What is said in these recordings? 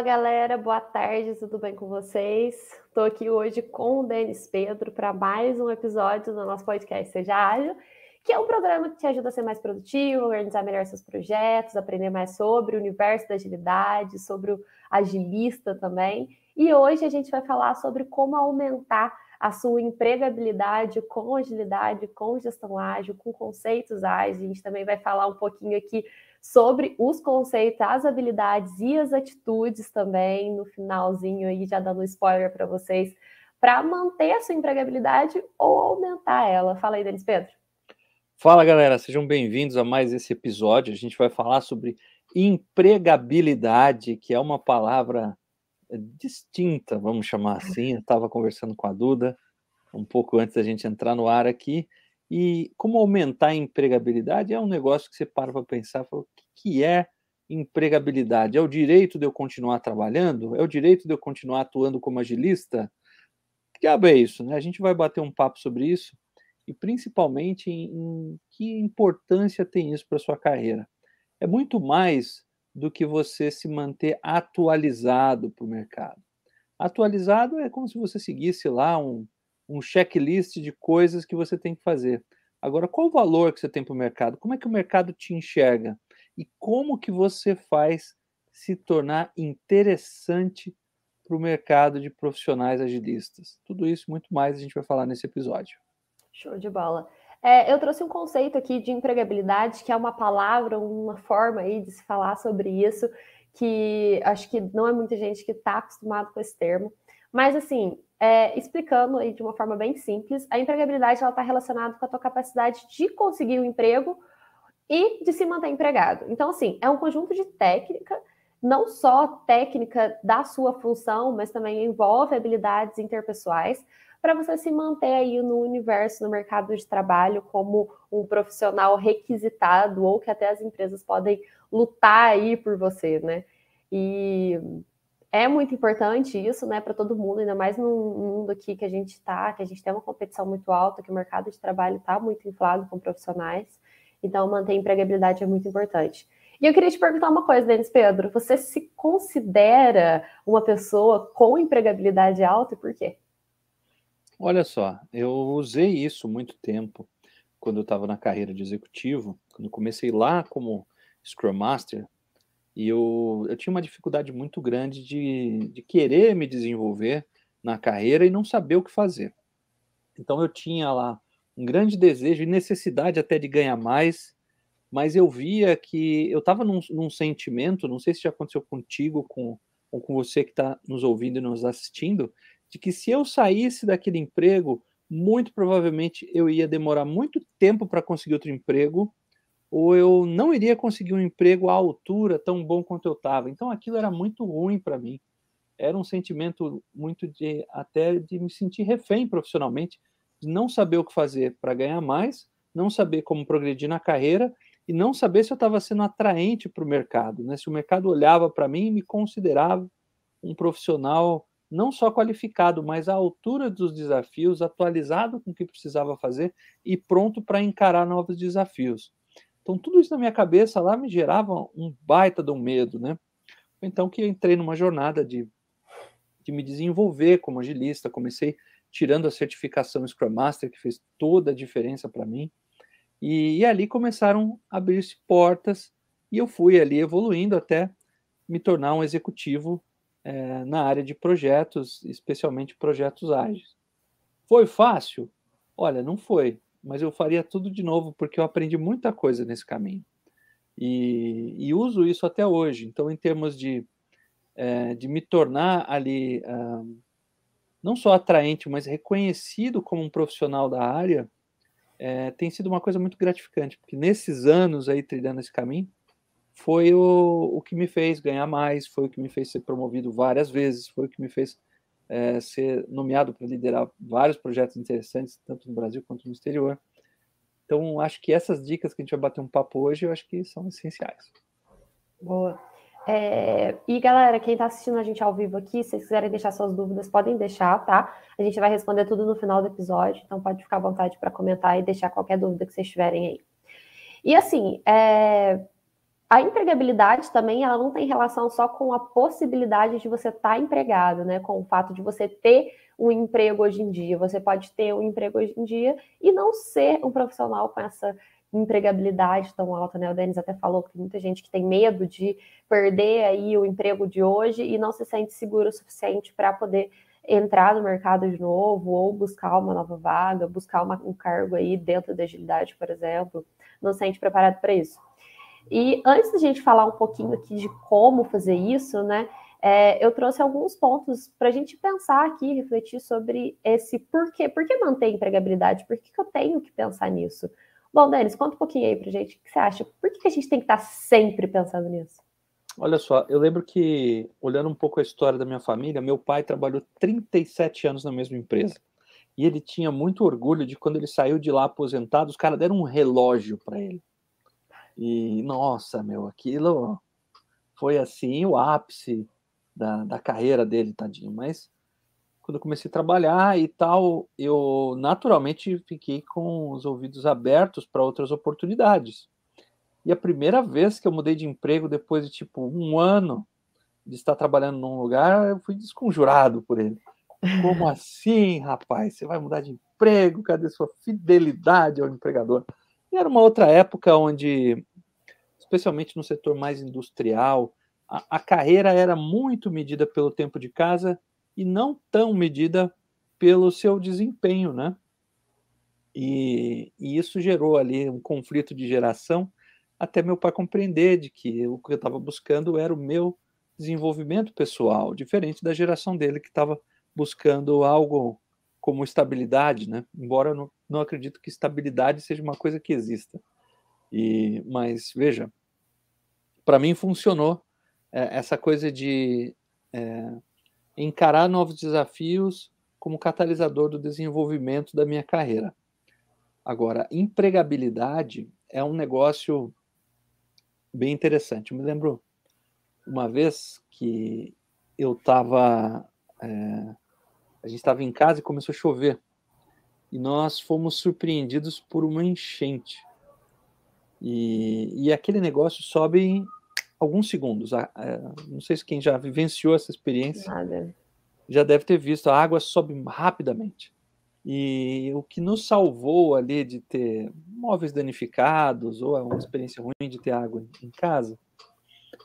Fala galera, boa tarde, tudo bem com vocês? Estou aqui hoje com o Denis Pedro para mais um episódio do nosso podcast Seja Ágil, que é um programa que te ajuda a ser mais produtivo, organizar melhor seus projetos, aprender mais sobre o universo da agilidade, sobre o agilista também. E hoje a gente vai falar sobre como aumentar a sua empregabilidade com agilidade, com gestão ágil, com conceitos ágeis. A gente também vai falar um pouquinho aqui sobre os conceitos, as habilidades e as atitudes também no finalzinho aí, já dando spoiler para vocês, para manter a sua empregabilidade ou aumentar ela. Fala aí, Denis Pedro. Fala, galera, sejam bem-vindos a mais esse episódio. A gente vai falar sobre empregabilidade, que é uma palavra distinta, vamos chamar assim. Eu estava conversando com a Duda um pouco antes da gente entrar no ar aqui. E como aumentar a empregabilidade é um negócio que você para para pensar, fala, o que é empregabilidade? É o direito de eu continuar trabalhando? É o direito de eu continuar atuando como agilista? Que diabo é isso, né? A gente vai bater um papo sobre isso e principalmente em, em que importância tem isso para sua carreira. É muito mais do que você se manter atualizado para o mercado. Atualizado é como se você seguisse lá um, um checklist de coisas que você tem que fazer. Agora, qual o valor que você tem para o mercado? Como é que o mercado te enxerga? E como que você faz se tornar interessante para o mercado de profissionais agilistas? Tudo isso muito mais a gente vai falar nesse episódio. Show de bola. É, eu trouxe um conceito aqui de empregabilidade, que é uma palavra, uma forma aí de se falar sobre isso, que acho que não é muita gente que está acostumado com esse termo. Mas, assim, é, explicando aí de uma forma bem simples, a empregabilidade está relacionada com a tua capacidade de conseguir o um emprego e de se manter empregado. Então, assim, é um conjunto de técnica, não só técnica da sua função, mas também envolve habilidades interpessoais para você se manter aí no universo, no mercado de trabalho, como um profissional requisitado ou que até as empresas podem lutar aí por você, né? E é muito importante isso, né, para todo mundo, ainda mais num mundo aqui que a gente está, que a gente tem uma competição muito alta, que o mercado de trabalho está muito inflado com profissionais. Então, manter a empregabilidade é muito importante. E eu queria te perguntar uma coisa, Denis Pedro. Você se considera uma pessoa com empregabilidade alta e por quê? Olha só, eu usei isso muito tempo quando eu estava na carreira de executivo, quando comecei lá como Scrum Master, e eu, eu tinha uma dificuldade muito grande de, de querer me desenvolver na carreira e não saber o que fazer. Então eu tinha lá um grande desejo e necessidade até de ganhar mais, mas eu via que eu estava num, num, sentimento, não sei se já aconteceu contigo, com, ou com você que está nos ouvindo e nos assistindo, de que se eu saísse daquele emprego, muito provavelmente eu ia demorar muito tempo para conseguir outro emprego, ou eu não iria conseguir um emprego à altura tão bom quanto eu estava. Então aquilo era muito ruim para mim. Era um sentimento muito de até de me sentir refém profissionalmente, de não saber o que fazer para ganhar mais, não saber como progredir na carreira e não saber se eu estava sendo atraente para o mercado, né? Se o mercado olhava para mim e me considerava um profissional não só qualificado, mas à altura dos desafios, atualizado com o que precisava fazer e pronto para encarar novos desafios. Então, tudo isso na minha cabeça lá me gerava um baita de um medo, né? Então, que eu entrei numa jornada de, de me desenvolver como agilista, comecei tirando a certificação Scrum Master, que fez toda a diferença para mim, e, e ali começaram a abrir-se portas, e eu fui ali evoluindo até me tornar um executivo é, na área de projetos, especialmente projetos ágeis. Foi fácil? Olha, não foi, mas eu faria tudo de novo porque eu aprendi muita coisa nesse caminho. E, e uso isso até hoje. Então, em termos de, é, de me tornar ali ah, não só atraente, mas reconhecido como um profissional da área, é, tem sido uma coisa muito gratificante, porque nesses anos aí trilhando esse caminho, foi o, o que me fez ganhar mais, foi o que me fez ser promovido várias vezes, foi o que me fez é, ser nomeado para liderar vários projetos interessantes, tanto no Brasil quanto no exterior. Então, acho que essas dicas que a gente vai bater um papo hoje, eu acho que são essenciais. Boa. É, e galera, quem está assistindo a gente ao vivo aqui, se vocês quiserem deixar suas dúvidas, podem deixar, tá? A gente vai responder tudo no final do episódio, então pode ficar à vontade para comentar e deixar qualquer dúvida que vocês tiverem aí. E assim, é, a empregabilidade também ela não tem relação só com a possibilidade de você estar tá empregado, né? Com o fato de você ter um emprego hoje em dia. Você pode ter um emprego hoje em dia e não ser um profissional com essa empregabilidade tão alta, né? O Denis até falou que tem muita gente que tem medo de perder aí o emprego de hoje e não se sente seguro o suficiente para poder entrar no mercado de novo ou buscar uma nova vaga, buscar uma, um cargo aí dentro da agilidade, por exemplo, não se sente preparado para isso. E antes da gente falar um pouquinho aqui de como fazer isso, né? É, eu trouxe alguns pontos para a gente pensar aqui, refletir sobre esse porquê. Por que manter empregabilidade? Por que, que eu tenho que pensar nisso? Bom, Denis, conta um pouquinho aí para a gente. O que você acha? Por que, que a gente tem que estar tá sempre pensando nisso? Olha só, eu lembro que, olhando um pouco a história da minha família, meu pai trabalhou 37 anos na mesma empresa. E ele tinha muito orgulho de quando ele saiu de lá aposentado, os caras deram um relógio para ele. E, nossa, meu, aquilo foi assim o ápice da, da carreira dele, tadinho. Mas quando eu comecei a trabalhar e tal, eu naturalmente fiquei com os ouvidos abertos para outras oportunidades. E a primeira vez que eu mudei de emprego, depois de tipo um ano de estar trabalhando num lugar, eu fui desconjurado por ele. Como assim, rapaz? Você vai mudar de emprego? Cadê sua fidelidade ao empregador? E era uma outra época onde especialmente no setor mais industrial, a, a carreira era muito medida pelo tempo de casa e não tão medida pelo seu desempenho, né? E, e, isso gerou ali um conflito de geração, até meu pai compreender de que o que eu estava buscando era o meu desenvolvimento pessoal, diferente da geração dele que estava buscando algo como estabilidade, né? Embora eu não, não acredito que estabilidade seja uma coisa que exista. E, mas veja, para mim funcionou é, essa coisa de é, encarar novos desafios como catalisador do desenvolvimento da minha carreira. Agora, empregabilidade é um negócio bem interessante. Eu me lembro uma vez que eu estava. É, a gente estava em casa e começou a chover. E nós fomos surpreendidos por uma enchente. E, e aquele negócio sobe alguns segundos. Não sei se quem já vivenciou essa experiência Nada. já deve ter visto. A água sobe rapidamente. E o que nos salvou ali de ter móveis danificados ou uma experiência ruim de ter água em casa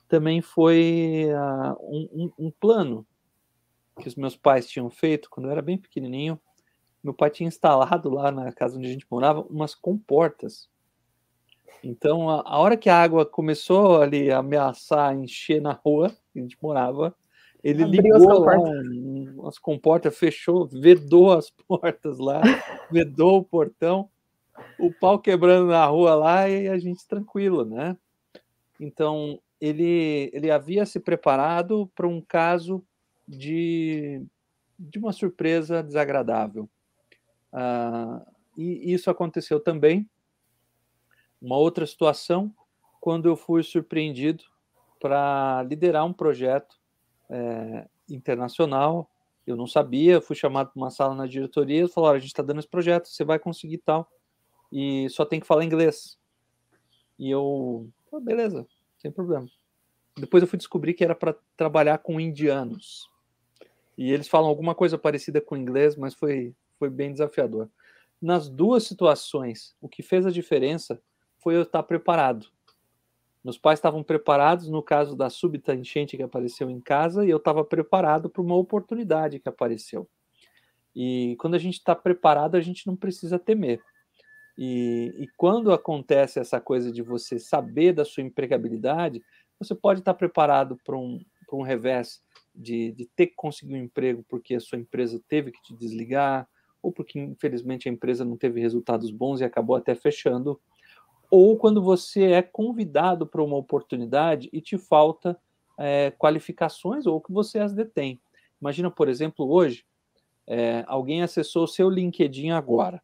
também foi uh, um, um, um, plano que os meus pais tinham feito quando eu era bem pequenininho. Meu pai tinha instalado lá na casa onde a gente morava umas comportas então, a, a, hora que a água começou ali a ameaçar encher na rua, que a gente morava, ele Abriu ligou lá as comportas, fechou, vedou as portas lá, vedou o portão, o pau quebrando na rua lá e a gente tranquilo, né? Então, ele, ele havia se preparado para um caso de, de uma surpresa desagradável. Ah, e isso aconteceu também uma outra situação, quando eu fui surpreendido para liderar um projeto é, internacional, eu não sabia, fui chamado para uma sala na diretoria, falaram, a gente está dando esse projeto, você vai conseguir tal, e só tem que falar inglês. E eu, oh, beleza, sem problema. Depois eu fui descobrir que era para trabalhar com indianos. E eles falam alguma coisa parecida com inglês, mas foi, foi bem desafiador. Nas duas situações, o que fez a diferença foi eu estar preparado. Meus pais estavam preparados no caso da súbita enchente que apareceu em casa e eu estava preparado para uma oportunidade que apareceu. E quando a gente está preparado, a gente não precisa temer. E, e, quando acontece essa coisa de você saber da sua empregabilidade, você pode estar preparado para um, um revés de, de ter que conseguir um emprego porque a sua empresa teve que te desligar, ou porque infelizmente a empresa não teve resultados bons e acabou até fechando ou quando você é convidado para uma oportunidade e te falta é, qualificações ou que você as detém. Imagina, por exemplo, hoje, é, alguém acessou o seu LinkedIn agora,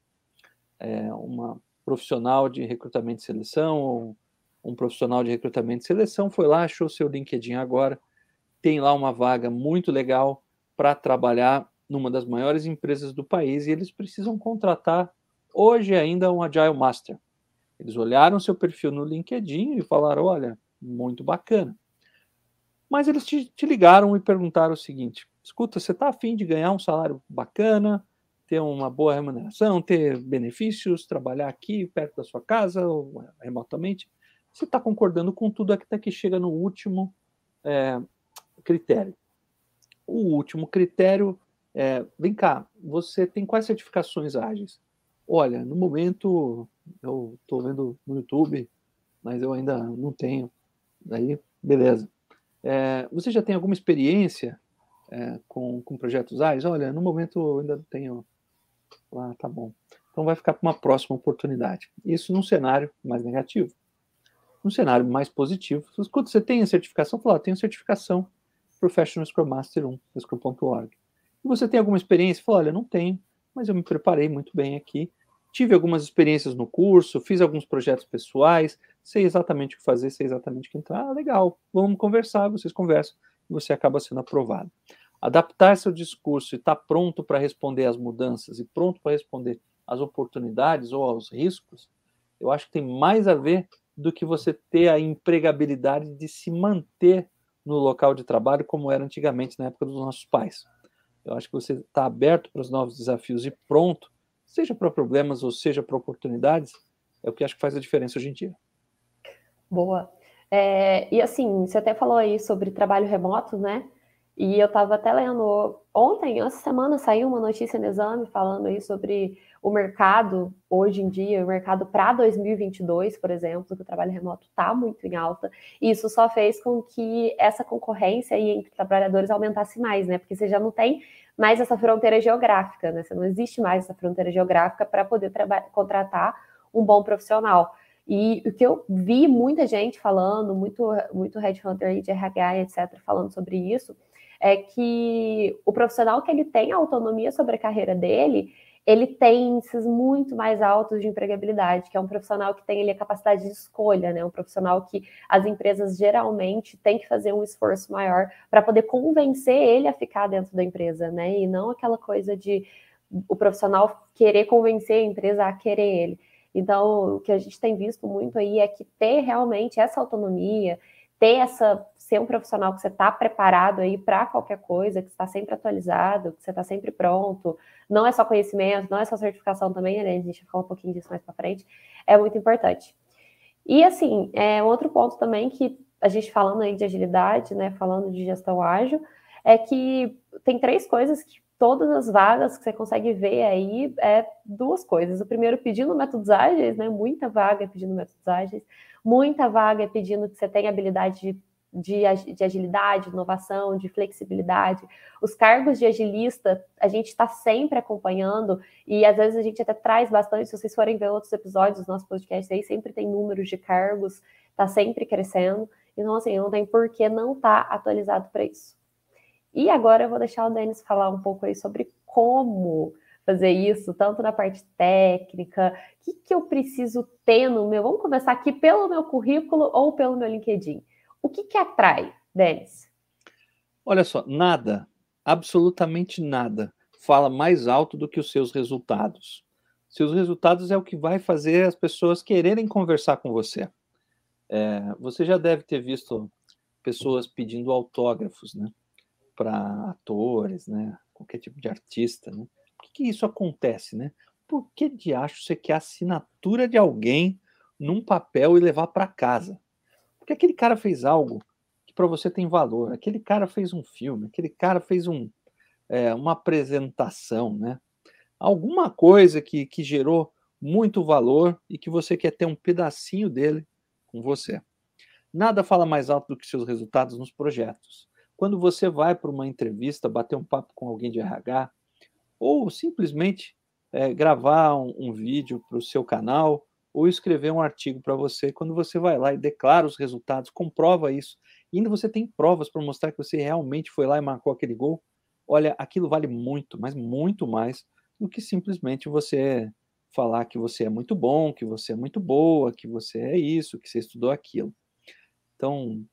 é, uma profissional de recrutamento e seleção ou um profissional de recrutamento e seleção foi lá, achou seu LinkedIn agora, tem lá uma vaga muito legal para trabalhar numa das maiores empresas do país e eles precisam contratar hoje ainda um Agile Master. Eles olharam seu perfil no LinkedIn e falaram: olha, muito bacana. Mas eles te, te ligaram e perguntaram o seguinte: escuta, você está afim de ganhar um salário bacana, ter uma boa remuneração, ter benefícios, trabalhar aqui perto da sua casa ou remotamente? Você está concordando com tudo até que chega no último é, critério. O último critério é: vem cá, você tem quais certificações ágeis? Olha, no momento eu estou vendo no YouTube, mas eu ainda não tenho. Daí, beleza. É, você já tem alguma experiência é, com, com projetos ágeis? Olha, no momento eu ainda não tenho. Ah, tá bom. Então vai ficar para uma próxima oportunidade. Isso num cenário mais negativo. Num cenário mais positivo, quando você tem a certificação, fala, tenho certificação Professional Scrum Master 1, Scrum.org. E você tem alguma experiência? Fala, olha, não tenho, mas eu me preparei muito bem aqui tive algumas experiências no curso, fiz alguns projetos pessoais, sei exatamente o que fazer, sei exatamente o que entrar. Ah, legal, vamos conversar, vocês conversam e você acaba sendo aprovado. Adaptar seu discurso e estar tá pronto para responder às mudanças e pronto para responder às oportunidades ou aos riscos, eu acho que tem mais a ver do que você ter a empregabilidade de se manter no local de trabalho como era antigamente na época dos nossos pais. Eu acho que você está aberto para os novos desafios e pronto seja para problemas ou seja para oportunidades, é o que acho que faz a diferença hoje em dia. Boa. É, e assim, você até falou aí sobre trabalho remoto, né? E eu estava até lendo ontem, essa semana saiu uma notícia no exame falando aí sobre o mercado hoje em dia, o mercado para 2022, por exemplo, que o trabalho remoto está muito em alta. Isso só fez com que essa concorrência entre trabalhadores aumentasse mais, né? Porque você já não tem mais essa fronteira geográfica, né? Você não existe mais essa fronteira geográfica para poder contratar um bom profissional. E o que eu vi muita gente falando, muito, muito headhunter de RH, etc., falando sobre isso, é que o profissional que ele tem autonomia sobre a carreira dele, ele tem índices muito mais altos de empregabilidade, que é um profissional que tem ali a capacidade de escolha, né? Um profissional que as empresas geralmente têm que fazer um esforço maior para poder convencer ele a ficar dentro da empresa, né? E não aquela coisa de o profissional querer convencer a empresa a querer ele. Então, o que a gente tem visto muito aí é que ter realmente essa autonomia, ter essa ser um profissional que você está preparado aí para qualquer coisa, que está sempre atualizado, que você está sempre pronto, não é só conhecimento, não é só certificação também, né? A gente vai falar um pouquinho disso mais para frente, é muito importante. E assim, é outro ponto também que a gente falando aí de agilidade, né? Falando de gestão ágil, é que tem três coisas que todas as vagas que você consegue ver aí é duas coisas. O primeiro, pedindo métodos ágeis, né? Muita vaga pedindo métodos ágeis, muita vaga pedindo que você tenha habilidade de de, de agilidade, inovação, de flexibilidade. Os cargos de agilista, a gente está sempre acompanhando, e às vezes a gente até traz bastante, se vocês forem ver outros episódios do nosso podcast aí, sempre tem números de cargos, está sempre crescendo. Então, assim, não tem por que não estar tá atualizado para isso. E agora eu vou deixar o Denis falar um pouco aí sobre como fazer isso, tanto na parte técnica, o que, que eu preciso ter no meu. Vamos começar aqui pelo meu currículo ou pelo meu LinkedIn. O que, que atrai, Denis? Olha só, nada, absolutamente nada, fala mais alto do que os seus resultados. Seus resultados é o que vai fazer as pessoas quererem conversar com você. É, você já deve ter visto pessoas pedindo autógrafos, né? Para atores, né? Qualquer tipo de artista, né? Que isso acontece, né? Por que de acho você quer a assinatura de alguém num papel e levar para casa? Porque aquele cara fez algo que para você tem valor. Aquele cara fez um filme, aquele cara fez um, é, uma apresentação, né? Alguma coisa que, que gerou muito valor e que você quer ter um pedacinho dele com você. Nada fala mais alto do que seus resultados nos projetos. Quando você vai para uma entrevista, bater um papo com alguém de RH, ou simplesmente é, gravar um, um vídeo para o seu canal, ou escrever um artigo para você, quando você vai lá e declara os resultados, comprova isso, e ainda você tem provas para mostrar que você realmente foi lá e marcou aquele gol, olha, aquilo vale muito, mas muito mais do que simplesmente você falar que você é muito bom, que você é muito boa, que você é isso, que você estudou aquilo. Então,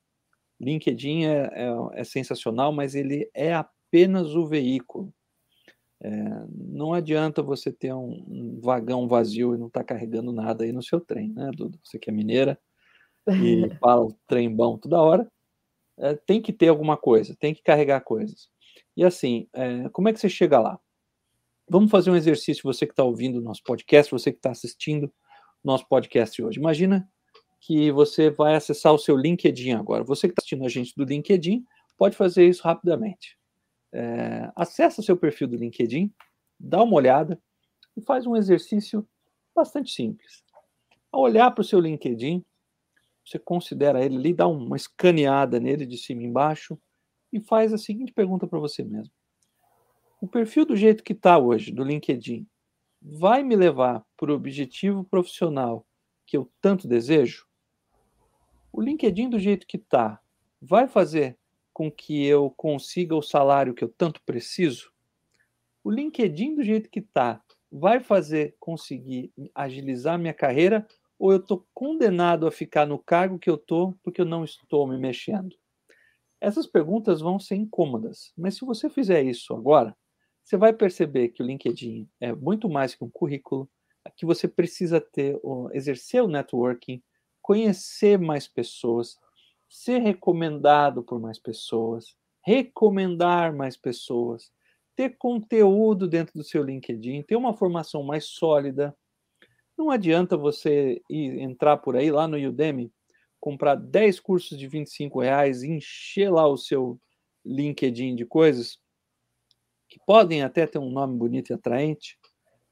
LinkedIn é, é, é sensacional, mas ele é apenas o veículo. É, não adianta você ter um, um, vagão vazio e não estar tá carregando nada aí no seu trem, né, Duda? Você que é mineira. e fala o trem bom toda hora, é, tem que ter alguma coisa, tem que carregar coisas. E assim, é, como é que você chega lá? Vamos fazer um exercício, você que está ouvindo o nosso podcast, você que está assistindo o nosso podcast hoje. Imagina que você vai acessar o seu LinkedIn agora. Você que está assistindo a gente do LinkedIn, pode fazer isso rapidamente. É, acessa seu perfil do LinkedIn, dá uma olhada e faz um exercício bastante simples. Ao olhar para o seu LinkedIn, você considera ele ali, dá uma escaneada nele de cima e embaixo e faz a seguinte pergunta para você mesmo: O perfil do jeito que está hoje, do LinkedIn, vai me levar para o objetivo profissional que eu tanto desejo? O LinkedIn do jeito que está vai fazer com que eu consiga o salário que eu tanto preciso? O LinkedIn do jeito que está vai fazer conseguir agilizar minha carreira ou eu estou condenado a ficar no cargo que eu estou porque eu não estou me mexendo? Essas perguntas vão ser incômodas, mas se você fizer isso agora, você vai perceber que o LinkedIn é muito mais que um currículo, que você precisa ter, exercer o networking, conhecer mais pessoas, ser recomendado por mais pessoas, recomendar mais pessoas, ter conteúdo dentro do seu LinkedIn, ter uma formação mais sólida, não adianta você ir entrar por aí lá no Udemy, comprar 10 cursos de 25 reais, encher lá o seu LinkedIn de coisas que podem até ter um nome bonito e atraente,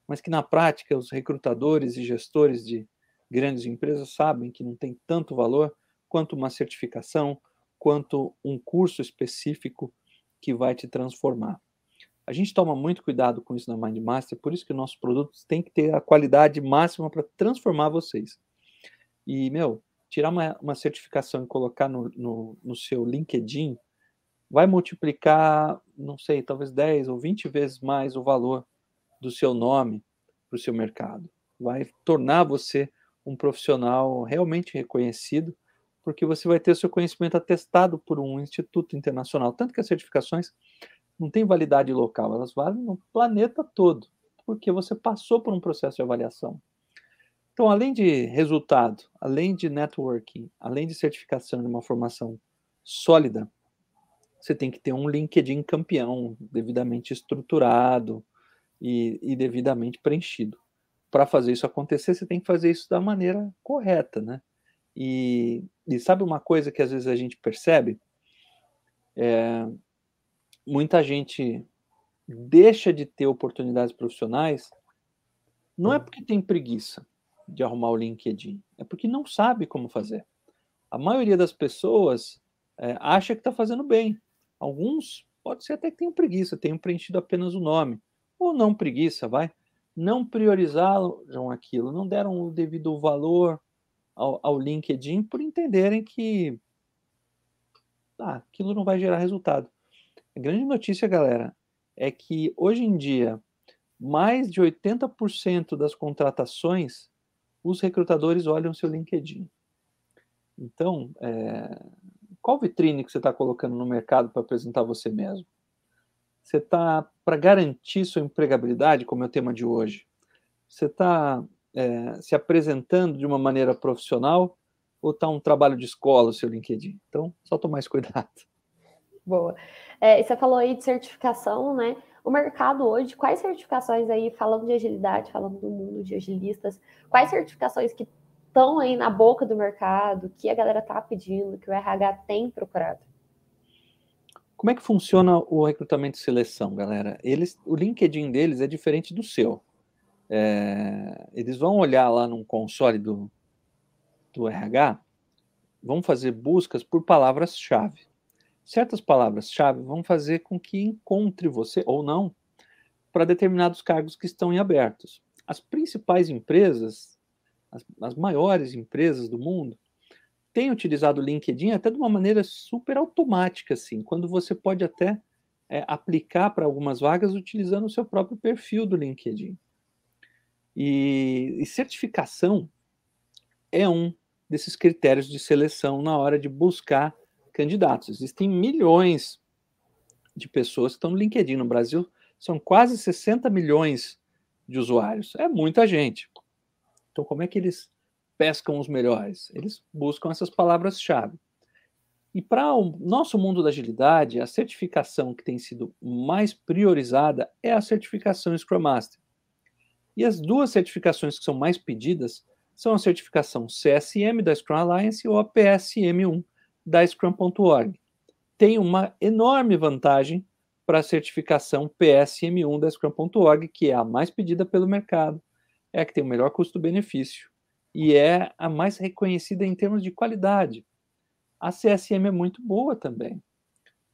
mas que na prática os recrutadores e gestores de grandes empresas sabem que não tem tanto valor quanto uma certificação, quanto um curso específico que vai te transformar. A gente toma muito cuidado com isso na MindMaster, por isso que nossos produtos têm que ter a qualidade máxima para transformar vocês. E, meu, tirar uma, uma certificação e colocar no, no, no seu LinkedIn vai multiplicar, não sei, talvez 10 ou 20 vezes mais o valor do seu nome para o seu mercado. Vai tornar você um profissional realmente reconhecido, porque você vai ter seu conhecimento atestado por um instituto internacional. Tanto que as certificações não tem validade local, elas valem no planeta todo, porque você passou por um processo de avaliação. Então, além de resultado, além de networking, além de certificação de uma formação sólida, você tem que ter um LinkedIn campeão, devidamente estruturado e, e devidamente preenchido. Para fazer isso acontecer, você tem que fazer isso da maneira correta, né? E, e sabe uma coisa que às vezes a gente percebe? É, muita gente deixa de ter oportunidades profissionais não é porque tem preguiça de arrumar o LinkedIn, é porque não sabe como fazer. A maioria das pessoas é, acha que está fazendo bem. Alguns pode ser até que tenham preguiça, tenham preenchido apenas o nome, ou não preguiça, vai. Não priorizaram aquilo, não deram o devido valor ao, ao LinkedIn por entenderem que ah, aquilo não vai gerar resultado. A grande notícia, galera, é que hoje em dia, mais de 80% das contratações, os recrutadores olham seu LinkedIn. Então, é, qual vitrine que você está colocando no mercado para apresentar você mesmo? Você está, para garantir sua empregabilidade, como é o tema de hoje, você está é, se apresentando de uma maneira profissional ou está um trabalho de escola o seu LinkedIn? Então, só tomar esse cuidado. Boa. É, você falou aí de certificação, né? O mercado hoje, quais certificações aí, falando de agilidade, falando do mundo de agilistas, quais certificações que estão aí na boca do mercado, que a galera tá pedindo, que o RH tem procurado? Como é que funciona o recrutamento e seleção, galera? Eles, o LinkedIn deles é diferente do seu. É, eles vão olhar lá num console do, do RH, vão fazer buscas por palavras-chave certas palavras-chave vão fazer com que encontre você ou não para determinados cargos que estão em abertos. As principais empresas, as, as maiores empresas do mundo, têm utilizado o LinkedIn até de uma maneira super automática, assim, quando você pode até é, aplicar para algumas vagas utilizando o seu próprio perfil do LinkedIn. E, e certificação é um desses critérios de seleção na hora de buscar candidatos. Existem milhões de pessoas que estão no LinkedIn. No Brasil, são quase 60 milhões de usuários. É muita gente. Então, como é que eles pescam os melhores? Eles buscam essas palavras-chave. E para o nosso mundo da agilidade, a certificação que tem sido mais priorizada é a certificação Scrum Master. E as duas certificações que são mais pedidas são a certificação CSM da Scrum Alliance ou a PSM1 da Scrum.org. Tem uma enorme vantagem para a certificação PSM1 da Scrum.org, que é a mais pedida pelo mercado, é a que tem o melhor custo-benefício e é a mais reconhecida em termos de qualidade. A CSM é muito boa também.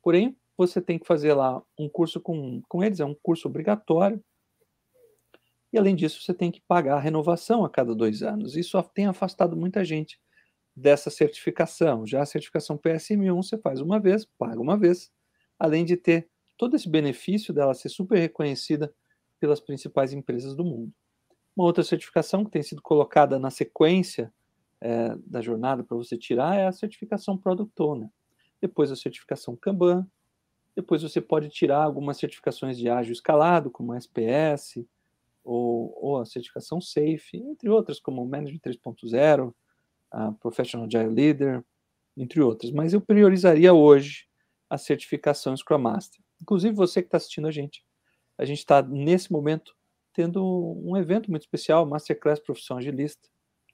Porém, você tem que fazer lá um curso com, com eles, é um curso obrigatório. E além disso, você tem que pagar a renovação a cada dois anos. Isso tem afastado muita gente dessa certificação. Já a certificação PSM1 você faz uma vez, paga uma vez, além de ter todo esse benefício dela ser super reconhecida pelas principais empresas do mundo. Uma outra certificação que tem sido colocada na sequência é, da jornada para você tirar é a certificação Product Owner. Depois a certificação Kanban. Depois você pode tirar algumas certificações de ágil escalado, como a SPS, ou, ou a certificação SAFE, entre outras, como Management 3.0, a Professional Agile Leader, entre outras. Mas eu priorizaria hoje a certificação Scrum Master. Inclusive você que está assistindo a gente. A gente está, nesse momento, tendo um evento muito especial, Masterclass Profissão Agilista.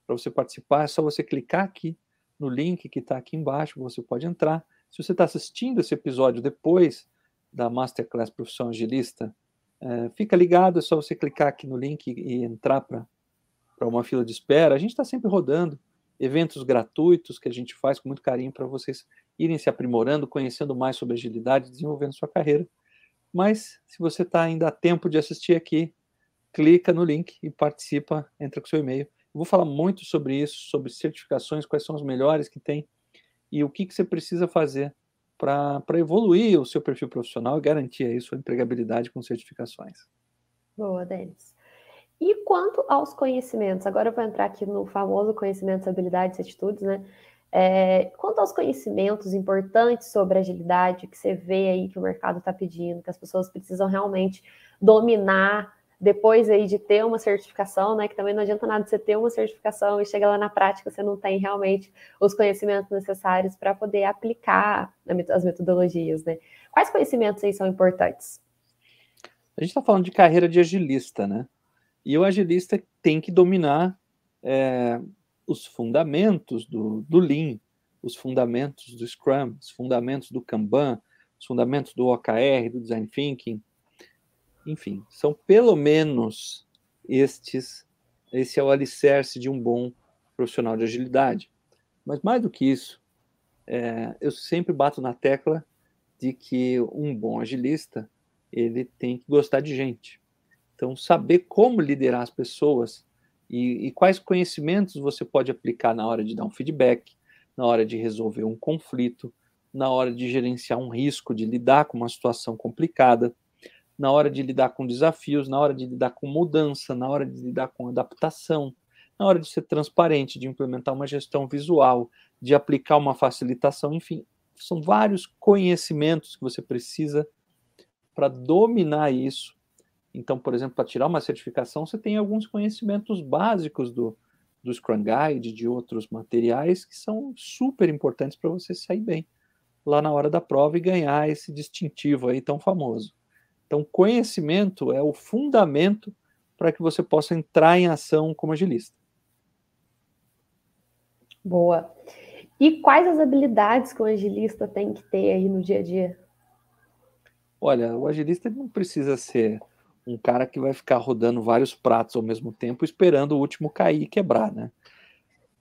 Para você participar, é só você clicar aqui no link que está aqui embaixo, você pode entrar. Se você está assistindo esse episódio depois da Masterclass Profissão Agilista, é, fica ligado, é só você clicar aqui no link e entrar para uma fila de espera. A gente está sempre rodando eventos gratuitos que a gente faz com muito carinho para vocês irem se aprimorando, conhecendo mais sobre agilidade, desenvolvendo sua carreira. Mas se você está ainda a tempo de assistir aqui, clica no link e participa, entra com seu e-mail. Vou falar muito sobre isso, sobre certificações, quais são as melhores que tem e o que, que você precisa fazer para evoluir o seu perfil profissional e garantir aí sua empregabilidade com certificações. Boa, Denis. E quanto aos conhecimentos, agora eu vou entrar aqui no famoso conhecimentos, habilidades e atitudes, né? É, quanto aos conhecimentos importantes sobre agilidade que você vê aí que o mercado está pedindo, que as pessoas precisam realmente dominar depois aí de ter uma certificação, né? Que também não adianta nada você ter uma certificação e chega lá na prática você não tem realmente os conhecimentos necessários para poder aplicar as metodologias, né? Quais conhecimentos aí são importantes? A gente está falando de carreira de agilista, né? E o agilista tem que dominar é, os fundamentos do, do Lean, os fundamentos do Scrum, os fundamentos do Kanban, os fundamentos do OKR, do Design Thinking, enfim, são pelo menos estes, esse é o alicerce de um bom profissional de agilidade. Mas mais do que isso, é, eu sempre bato na tecla de que um bom agilista ele tem que gostar de gente. Então, saber como liderar as pessoas e, e quais conhecimentos você pode aplicar na hora de dar um feedback, na hora de resolver um conflito, na hora de gerenciar um risco, de lidar com uma situação complicada na hora de lidar com desafios, na hora de lidar com mudança, na hora de lidar com adaptação, na hora de ser transparente, de implementar uma gestão visual, de aplicar uma facilitação, enfim, são vários conhecimentos que você precisa para dominar isso. Então, por exemplo, para tirar uma certificação, você tem alguns conhecimentos básicos do, do Scrum Guide, de outros materiais que são super importantes para você sair bem lá na hora da prova e ganhar esse distintivo aí tão famoso. Então, conhecimento é o fundamento para que você possa entrar em ação como agilista. Boa. E quais as habilidades que o agilista tem que ter aí no dia a dia? Olha, o agilista não precisa ser um cara que vai ficar rodando vários pratos ao mesmo tempo, esperando o último cair e quebrar, né?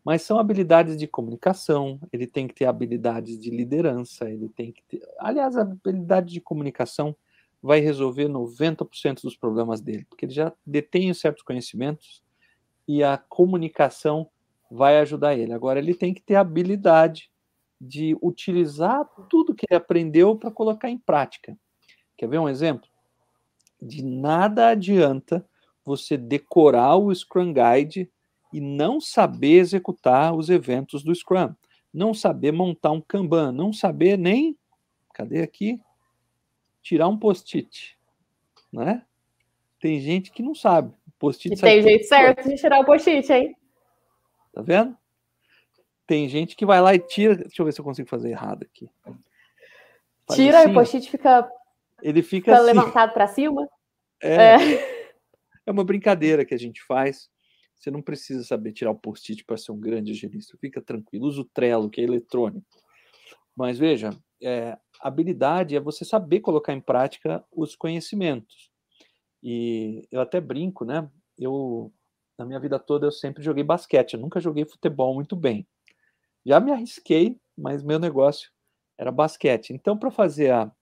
Mas são habilidades de comunicação, ele tem que ter habilidades de liderança, ele tem que ter. Aliás, a habilidade de comunicação vai resolver 90% dos problemas dele, porque ele já detém certos conhecimentos e a comunicação vai ajudar ele. Agora, ele tem que ter a habilidade de utilizar tudo que ele aprendeu para colocar em prática. Quer ver um exemplo? De nada adianta você decorar o Scrum Guide e não saber executar os eventos do Scrum, não saber montar um Kanban, não saber nem. Cadê aqui? Tirar um post-it, né? Tem gente que não sabe. Post-it. tem jeito certo de tirar o post-it, hein? Tá vendo? Tem gente que vai lá e tira. Deixa eu ver se eu consigo fazer errado aqui. Faz tira assim, e o post-it fica. Ele fica, fica assim. levantado para cima. É, é. é uma brincadeira que a gente faz. Você não precisa saber tirar o post-it para ser um grande higienista. Fica tranquilo. Usa o Trello, que é eletrônico. Mas veja, é, habilidade é você saber colocar em prática os conhecimentos. E eu até brinco, né? Eu, na minha vida toda, eu sempre joguei basquete. Eu nunca joguei futebol muito bem. Já me arrisquei, mas meu negócio era basquete. Então, para fazer a,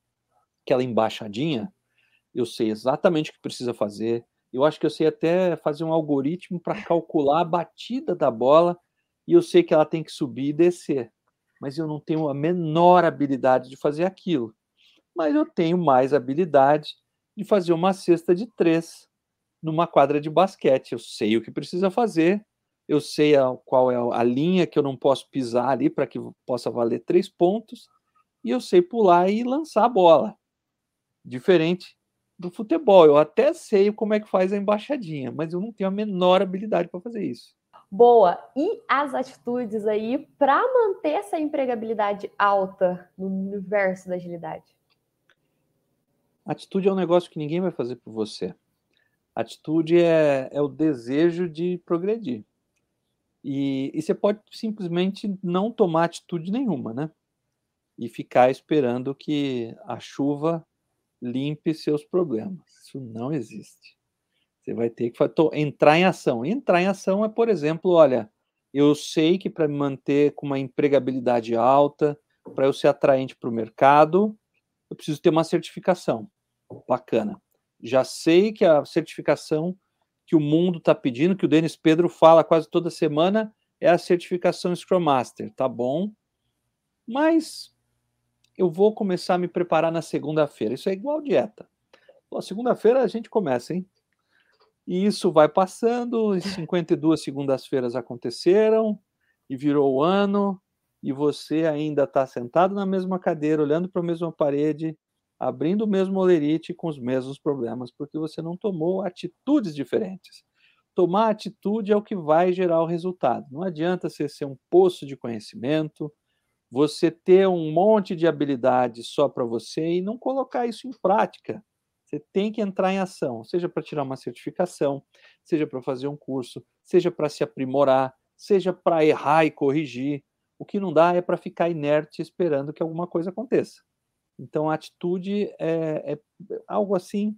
aquela embaixadinha, eu sei exatamente o que precisa fazer, eu acho que eu sei até fazer um algoritmo para calcular a batida da bola e eu sei que ela tem que subir e descer. Mas eu não tenho a menor habilidade de fazer aquilo. Mas eu tenho mais habilidade de fazer uma cesta de três numa quadra de basquete. Eu sei o que precisa fazer, eu sei a, qual é a linha que eu não posso pisar ali para que possa valer três pontos, e eu sei pular e lançar a bola. Diferente do futebol. Eu até sei como é que faz a embaixadinha, mas eu não tenho a menor habilidade para fazer isso. Boa. E as atitudes aí para manter essa empregabilidade alta no universo da agilidade? Atitude é um negócio que ninguém vai fazer por você. Atitude é, é o desejo de progredir. E, e você pode simplesmente não tomar atitude nenhuma, né? E ficar esperando que a chuva limpe seus problemas. Isso não existe. Você vai ter que entrar em ação. entrar em ação é, por exemplo, olha, eu sei que para me manter com uma empregabilidade alta, para eu ser atraente para o mercado, eu preciso ter uma certificação. Bacana. Já sei que a certificação que o mundo está pedindo, que o Denis Pedro fala quase toda semana, é a certificação Scrum Master. Tá bom. Mas eu vou começar a me preparar na segunda-feira. Isso é igual dieta. segunda-feira a gente começa, hein? E isso vai passando, 52 segundas-feiras aconteceram, e virou o ano, e você ainda está sentado na mesma cadeira, olhando para a mesma parede, abrindo o mesmo olerite com os mesmos problemas, porque você não tomou atitudes diferentes. Tomar atitude é o que vai gerar o resultado. Não adianta você ser um poço de conhecimento, você ter um monte de habilidades só para você e não colocar isso em prática. Você tem que entrar em ação, seja para tirar uma certificação, seja para fazer um curso, seja para se aprimorar, seja para errar e corrigir. O que não dá é para ficar inerte esperando que alguma coisa aconteça. Então, a atitude é, é algo assim.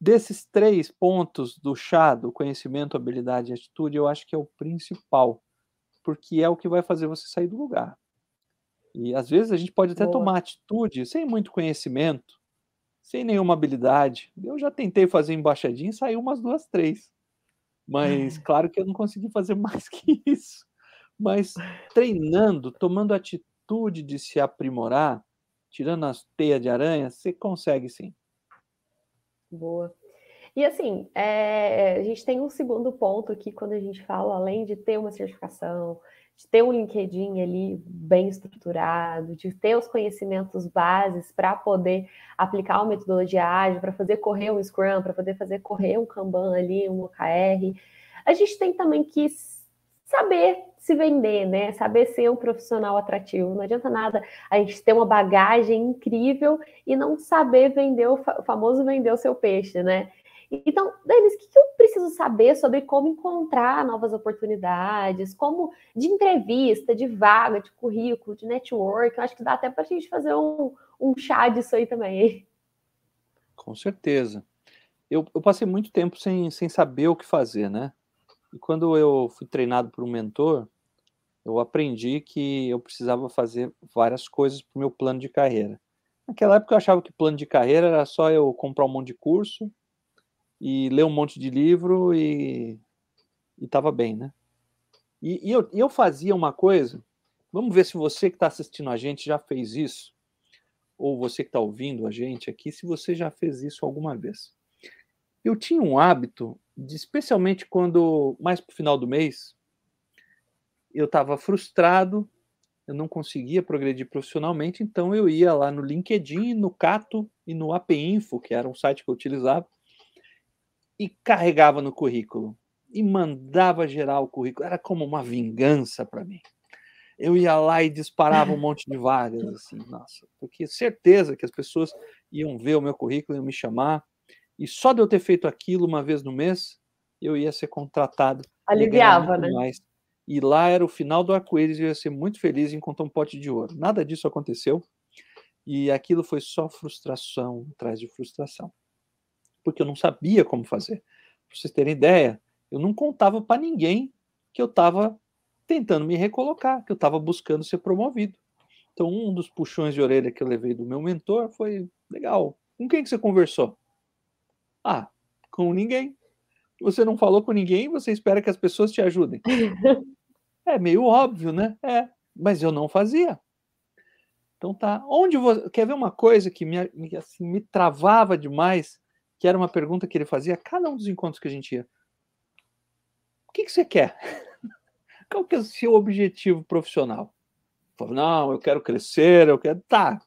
Desses três pontos do chá, do conhecimento, habilidade e atitude, eu acho que é o principal, porque é o que vai fazer você sair do lugar. E às vezes a gente pode até Boa. tomar atitude sem muito conhecimento, sem nenhuma habilidade. Eu já tentei fazer embaixadinha e saiu umas duas, três. Mas claro que eu não consegui fazer mais que isso. Mas treinando, tomando atitude de se aprimorar, tirando as teias de aranha, você consegue sim. Boa. E assim, é, a gente tem um segundo ponto aqui quando a gente fala, além de ter uma certificação, de ter um LinkedIn ali bem estruturado, de ter os conhecimentos bases para poder aplicar uma metodologia ágil, para fazer correr um Scrum, para poder fazer correr um Kanban ali, um OKR. A gente tem também que saber se vender, né? Saber ser um profissional atrativo. Não adianta nada a gente ter uma bagagem incrível e não saber vender o famoso vender o seu peixe, né? Então, Denis, o que eu preciso saber sobre como encontrar novas oportunidades, como de entrevista, de vaga, de currículo, de network? Eu acho que dá até para a gente fazer um, um chá disso aí também. Com certeza. Eu, eu passei muito tempo sem, sem saber o que fazer, né? E quando eu fui treinado por um mentor, eu aprendi que eu precisava fazer várias coisas para o meu plano de carreira. Naquela época eu achava que plano de carreira era só eu comprar um monte de curso, e ler um monte de livro e estava bem, né? E, e eu, eu fazia uma coisa, vamos ver se você que está assistindo a gente já fez isso, ou você que está ouvindo a gente aqui, se você já fez isso alguma vez. Eu tinha um hábito, de, especialmente quando, mais para o final do mês, eu estava frustrado, eu não conseguia progredir profissionalmente, então eu ia lá no LinkedIn, no Cato e no AP Info, que era um site que eu utilizava, e carregava no currículo. e mandava gerar o currículo. Era como uma vingança para mim. Eu ia lá e disparava um monte de vagas, assim, nossa, porque certeza que as pessoas iam ver o meu currículo, iam me chamar, e só de eu ter feito aquilo uma vez no mês, eu ia ser contratado. Aliviava, né? Mais. E lá era o final do arco-íris, eu ia ser muito feliz em encontrar um pote de ouro. Nada disso aconteceu, e aquilo foi só frustração atrás de frustração. Porque eu não sabia como fazer. Para vocês terem ideia, eu não contava para ninguém que eu estava tentando me recolocar, que eu estava buscando ser promovido. Então, um dos puxões de orelha que eu levei do meu mentor foi: legal, com quem que você conversou? Ah, com ninguém. Você não falou com ninguém, você espera que as pessoas te ajudem. é meio óbvio, né? É, mas eu não fazia. Então tá. Onde você. Quer ver uma coisa que me, assim, me travava demais? Que era uma pergunta que ele fazia a cada um dos encontros que a gente ia que, que você quer? Qual que é o seu objetivo profissional? não, eu quero crescer, eu quero. Tá,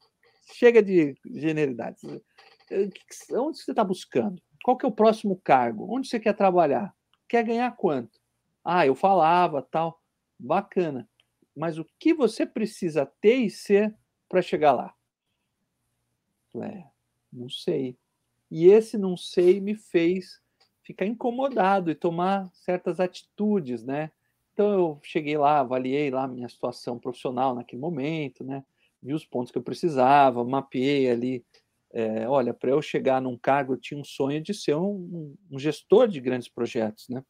chega de generalidades. Eh, onde você está buscando? Qual que é o próximo cargo? Onde você quer trabalhar? Quer ganhar quanto? Ah, eu falava, tal. Bacana. Mas o que você precisa ter e ser para chegar lá? É, não sei. E esse não sei me fez ficar incomodado e tomar certas atitudes, né? Então eu cheguei lá, avaliei lá minha situação profissional naquele momento, né? Vi os pontos que eu precisava, mapeei ali. É, olha, para eu chegar num cargo, eu tinha um sonho de ser um, um gestor de grandes projetos, né?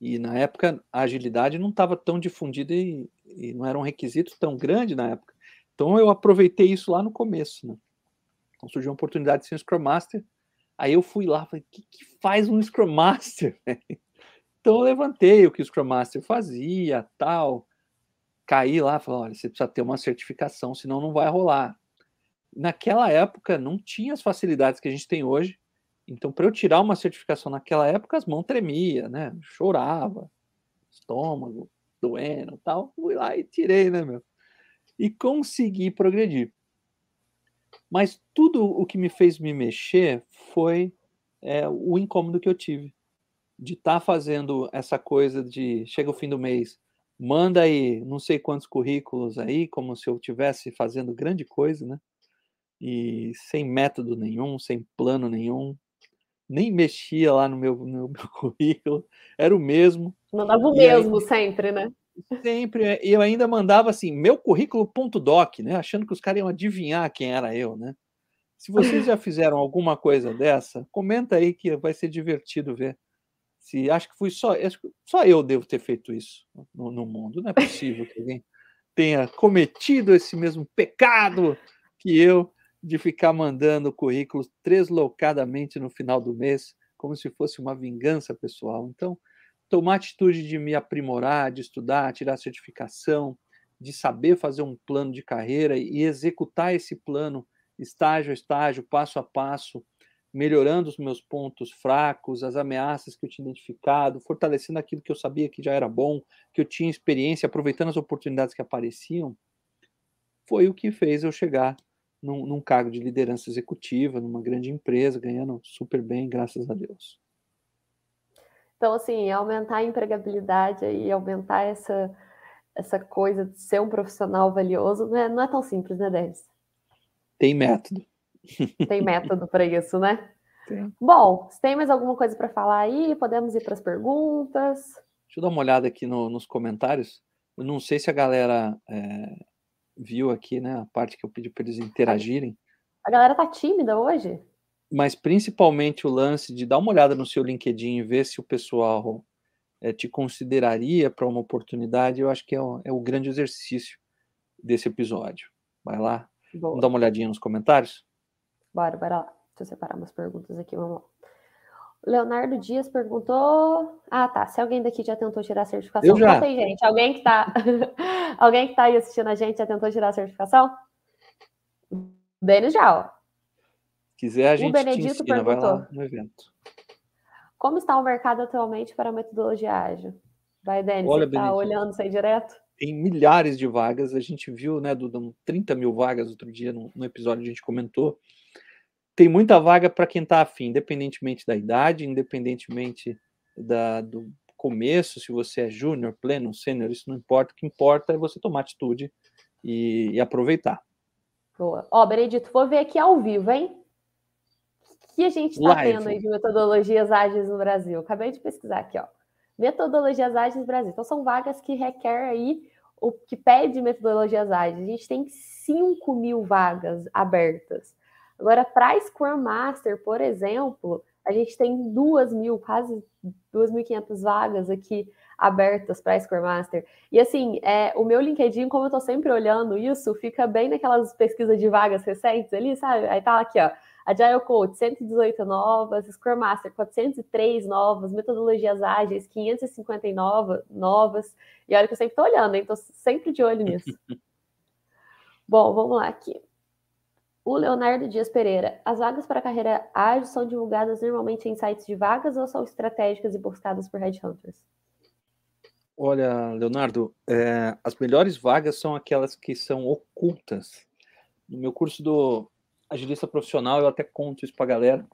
E na época a agilidade não estava tão difundida e, e, não era um requisito tão grande na época. Então eu aproveitei isso lá no começo, né? Então surgiu a oportunidade de ser um Scrum Master Aí eu fui lá, falei, o que, que faz um Scrum Master? então eu levantei o que o Scrum Master fazia, tal. Caí lá, falei, olha, você precisa ter uma certificação, senão não vai rolar. Naquela época não tinha as facilidades que a gente tem hoje. Então, para eu tirar uma certificação naquela época, as mãos tremia, né? Chorava, estômago doendo, tal. Fui lá e tirei, né, meu? E consegui progredir. Mas tudo o que me fez me mexer foi é, o incômodo que eu tive de estar tá fazendo essa coisa de chega o fim do mês, manda aí não sei quantos currículos aí, como se eu estivesse fazendo grande coisa, né? E sem método nenhum, sem plano nenhum, nem mexia lá no meu, no meu currículo, era o mesmo. Mandava o mesmo aí, sempre, né? Sempre. É, e eu ainda mandava assim, meu currículo.doc, né? Achando que os caras iam adivinhar quem era eu, né? Se vocês já fizeram alguma coisa dessa, comenta aí que vai ser divertido ver. Se acho que fui só, só eu devo ter feito isso no, no mundo. Não é possível que alguém tenha cometido esse mesmo pecado que eu de ficar mandando currículos deslocadamente no final do mês, como se fosse uma vingança pessoal. Então, tomar atitude de me aprimorar, de estudar, tirar certificação, de saber fazer um plano de carreira e executar esse plano estágio a estágio, passo a passo, melhorando os meus pontos fracos, as ameaças que eu tinha identificado, fortalecendo aquilo que eu sabia que já era bom, que eu tinha experiência, aproveitando as oportunidades que apareciam, foi o que fez eu chegar num, num cargo de liderança executiva, numa grande empresa, ganhando super bem, graças a Deus. Então, assim, aumentar a empregabilidade e aumentar essa, essa coisa de ser um profissional valioso não é, não é tão simples, né, Denis? Tem método. Tem método para isso, né? Tem. Bom, se tem mais alguma coisa para falar aí, podemos ir para as perguntas. Deixa eu dar uma olhada aqui no, nos comentários. Eu não sei se a galera é, viu aqui, né, a parte que eu pedi para eles interagirem. A galera tá tímida hoje? Mas principalmente o lance de dar uma olhada no seu LinkedIn e ver se o pessoal é, te consideraria para uma oportunidade, eu acho que é o, é o, grande exercício desse episódio. Vai lá, Boa. vamos dar uma olhadinha nos comentários? Bora, bora lá. Deixa eu separar umas perguntas aqui, vamos lá. Leonardo Dias perguntou. Ah, tá. Se alguém daqui já tentou tirar a certificação, eu já. Tem gente. Alguém que está alguém que tá aí assistindo a gente já tentou tirar a certificação? Denis já, ó quiser, a gente te ensina, vai lá no evento. Como está o mercado atualmente para a metodologia ágil? Vai, Denis, Olha, você está olhando isso aí direto? Tem milhares de vagas, a gente viu, né, do, 30 mil vagas outro dia no, no episódio, a gente comentou. Tem muita vaga para quem está afim, independentemente da idade, independentemente da, do começo, se você é júnior, pleno, sênior, isso não importa. O que importa é você tomar atitude e, e aproveitar. Boa. Ó, Benedito, vou ver aqui ao vivo, hein? O que a gente está tendo aí de metodologias ágeis no Brasil? Acabei de pesquisar aqui, ó. Metodologias ágeis no Brasil. Então, são vagas que requer aí, o que pede metodologias ágeis. A gente tem 5 mil vagas abertas. Agora, para Scrum Master, por exemplo, a gente tem duas mil, quase 2.500 vagas aqui abertas para Scrum Master. E assim, é, o meu LinkedIn, como eu estou sempre olhando isso, fica bem naquelas pesquisas de vagas recentes ali, sabe? Aí tá aqui, ó. Agile Coach, 118 novas, Scrum Master, 403 novas, metodologias ágeis, 559 novas. E olha que eu sempre estou olhando, hein? Estou sempre de olho nisso. Bom, vamos lá aqui. O Leonardo Dias Pereira. As vagas para a carreira ágil são divulgadas normalmente em sites de vagas ou são estratégicas e buscadas por headhunters? Olha, Leonardo, é, as melhores vagas são aquelas que são ocultas. No meu curso do agilista profissional, eu até conto isso para a galera.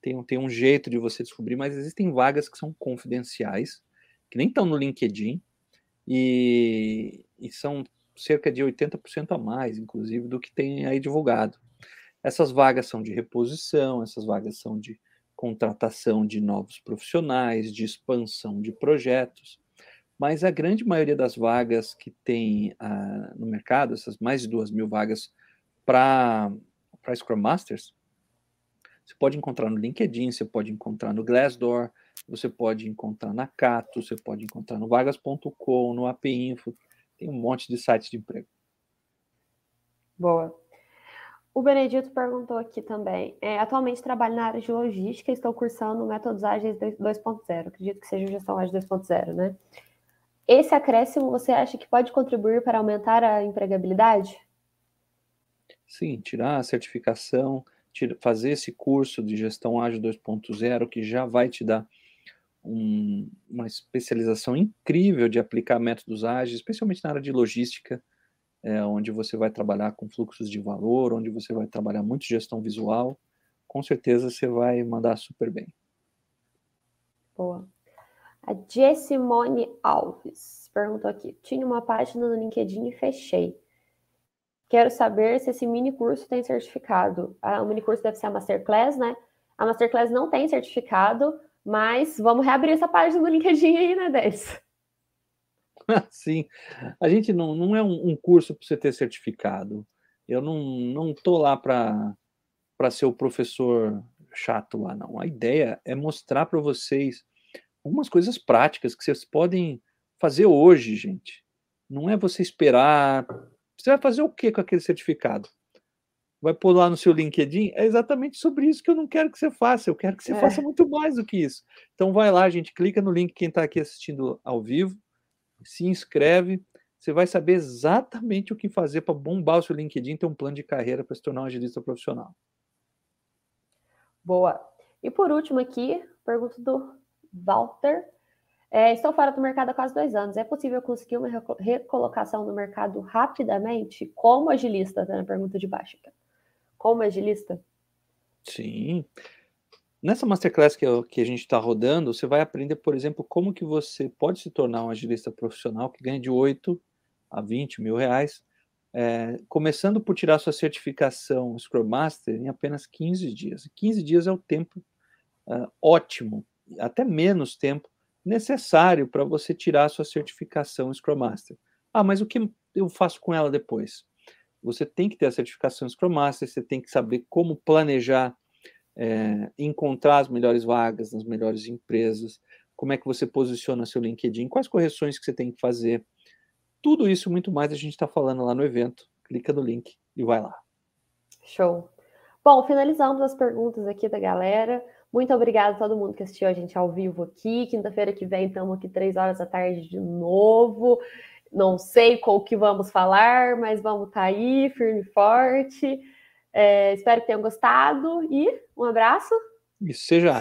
Tem, tem um jeito de você descobrir, mas existem vagas que são confidenciais, que nem estão no LinkedIn, e, e são cerca de 80% a mais, inclusive, do que tem aí divulgado. Essas vagas são de reposição, essas vagas são de contratação de novos profissionais, de expansão de projetos, mas a grande maioria das vagas que tem uh, no mercado, essas mais de duas mil vagas para Scrum Masters, você pode encontrar no LinkedIn, você pode encontrar no Glassdoor, você pode encontrar na Cato, você pode encontrar no vagas.com, no APInfo, tem um monte de sites de emprego. Boa. O Benedito perguntou aqui também. É, atualmente trabalho na área de logística e estou cursando métodos ágeis 2.0. Acredito que seja gestão ágil 2.0, né? Esse acréscimo você acha que pode contribuir para aumentar a empregabilidade? Sim, tirar a certificação, tira, fazer esse curso de gestão ágil 2.0 que já vai te dar um, uma especialização incrível de aplicar métodos ágeis, especialmente na área de logística, é, onde você vai trabalhar com fluxos de valor, onde você vai trabalhar muito gestão visual, com certeza você vai mandar super bem. Boa. A Jessimone Alves perguntou aqui: tinha uma página no LinkedIn e fechei. Quero saber se esse mini curso tem certificado. Ah, o mini curso deve ser a Masterclass, né? A Masterclass não tem certificado, mas vamos reabrir essa página do LinkedIn aí, né, Dez? Sim. A gente não, não é um, um curso para você ter certificado. Eu não, não tô lá para ser o professor chato lá, não. A ideia é mostrar para vocês algumas coisas práticas que vocês podem fazer hoje, gente. Não é você esperar. Você vai fazer o que com aquele certificado? vai pôr lá no seu LinkedIn, é exatamente sobre isso que eu não quero que você faça. Eu quero que você é. faça muito mais do que isso. Então vai lá, gente, clica no link quem está aqui assistindo ao vivo, se inscreve. Você vai saber exatamente o que fazer para bombar o seu LinkedIn, ter um plano de carreira para se tornar um agilista profissional. Boa. E por último aqui, pergunta do Walter. É, estou fora do mercado há quase dois anos. É possível conseguir uma recolocação no mercado rapidamente? Como agilista? Tá na pergunta de baixo. Como agilista? Sim. Nessa masterclass que, eu, que a gente está rodando, você vai aprender, por exemplo, como que você pode se tornar um agilista profissional que ganha de 8 a 20 mil reais, é, começando por tirar sua certificação Scrum Master em apenas 15 dias. 15 dias é o tempo é, ótimo, até menos tempo necessário para você tirar sua certificação Scrum Master. Ah, mas o que eu faço com ela depois? você tem que ter a certificação Scrum Master, você tem que saber como planejar, é, encontrar as melhores vagas nas melhores empresas, como é que você posiciona seu LinkedIn, quais correções que você tem que fazer. Tudo isso muito mais a gente está falando lá no evento. Clica no link e vai lá. Show. Bom, finalizamos as perguntas aqui da galera. Muito obrigada a todo mundo que assistiu a gente ao vivo aqui. Quinta-feira que vem estamos aqui três horas da tarde de novo. Não sei com o que vamos falar, mas vamos estar tá aí, firme e forte. É, espero que tenham gostado e um abraço. E seja.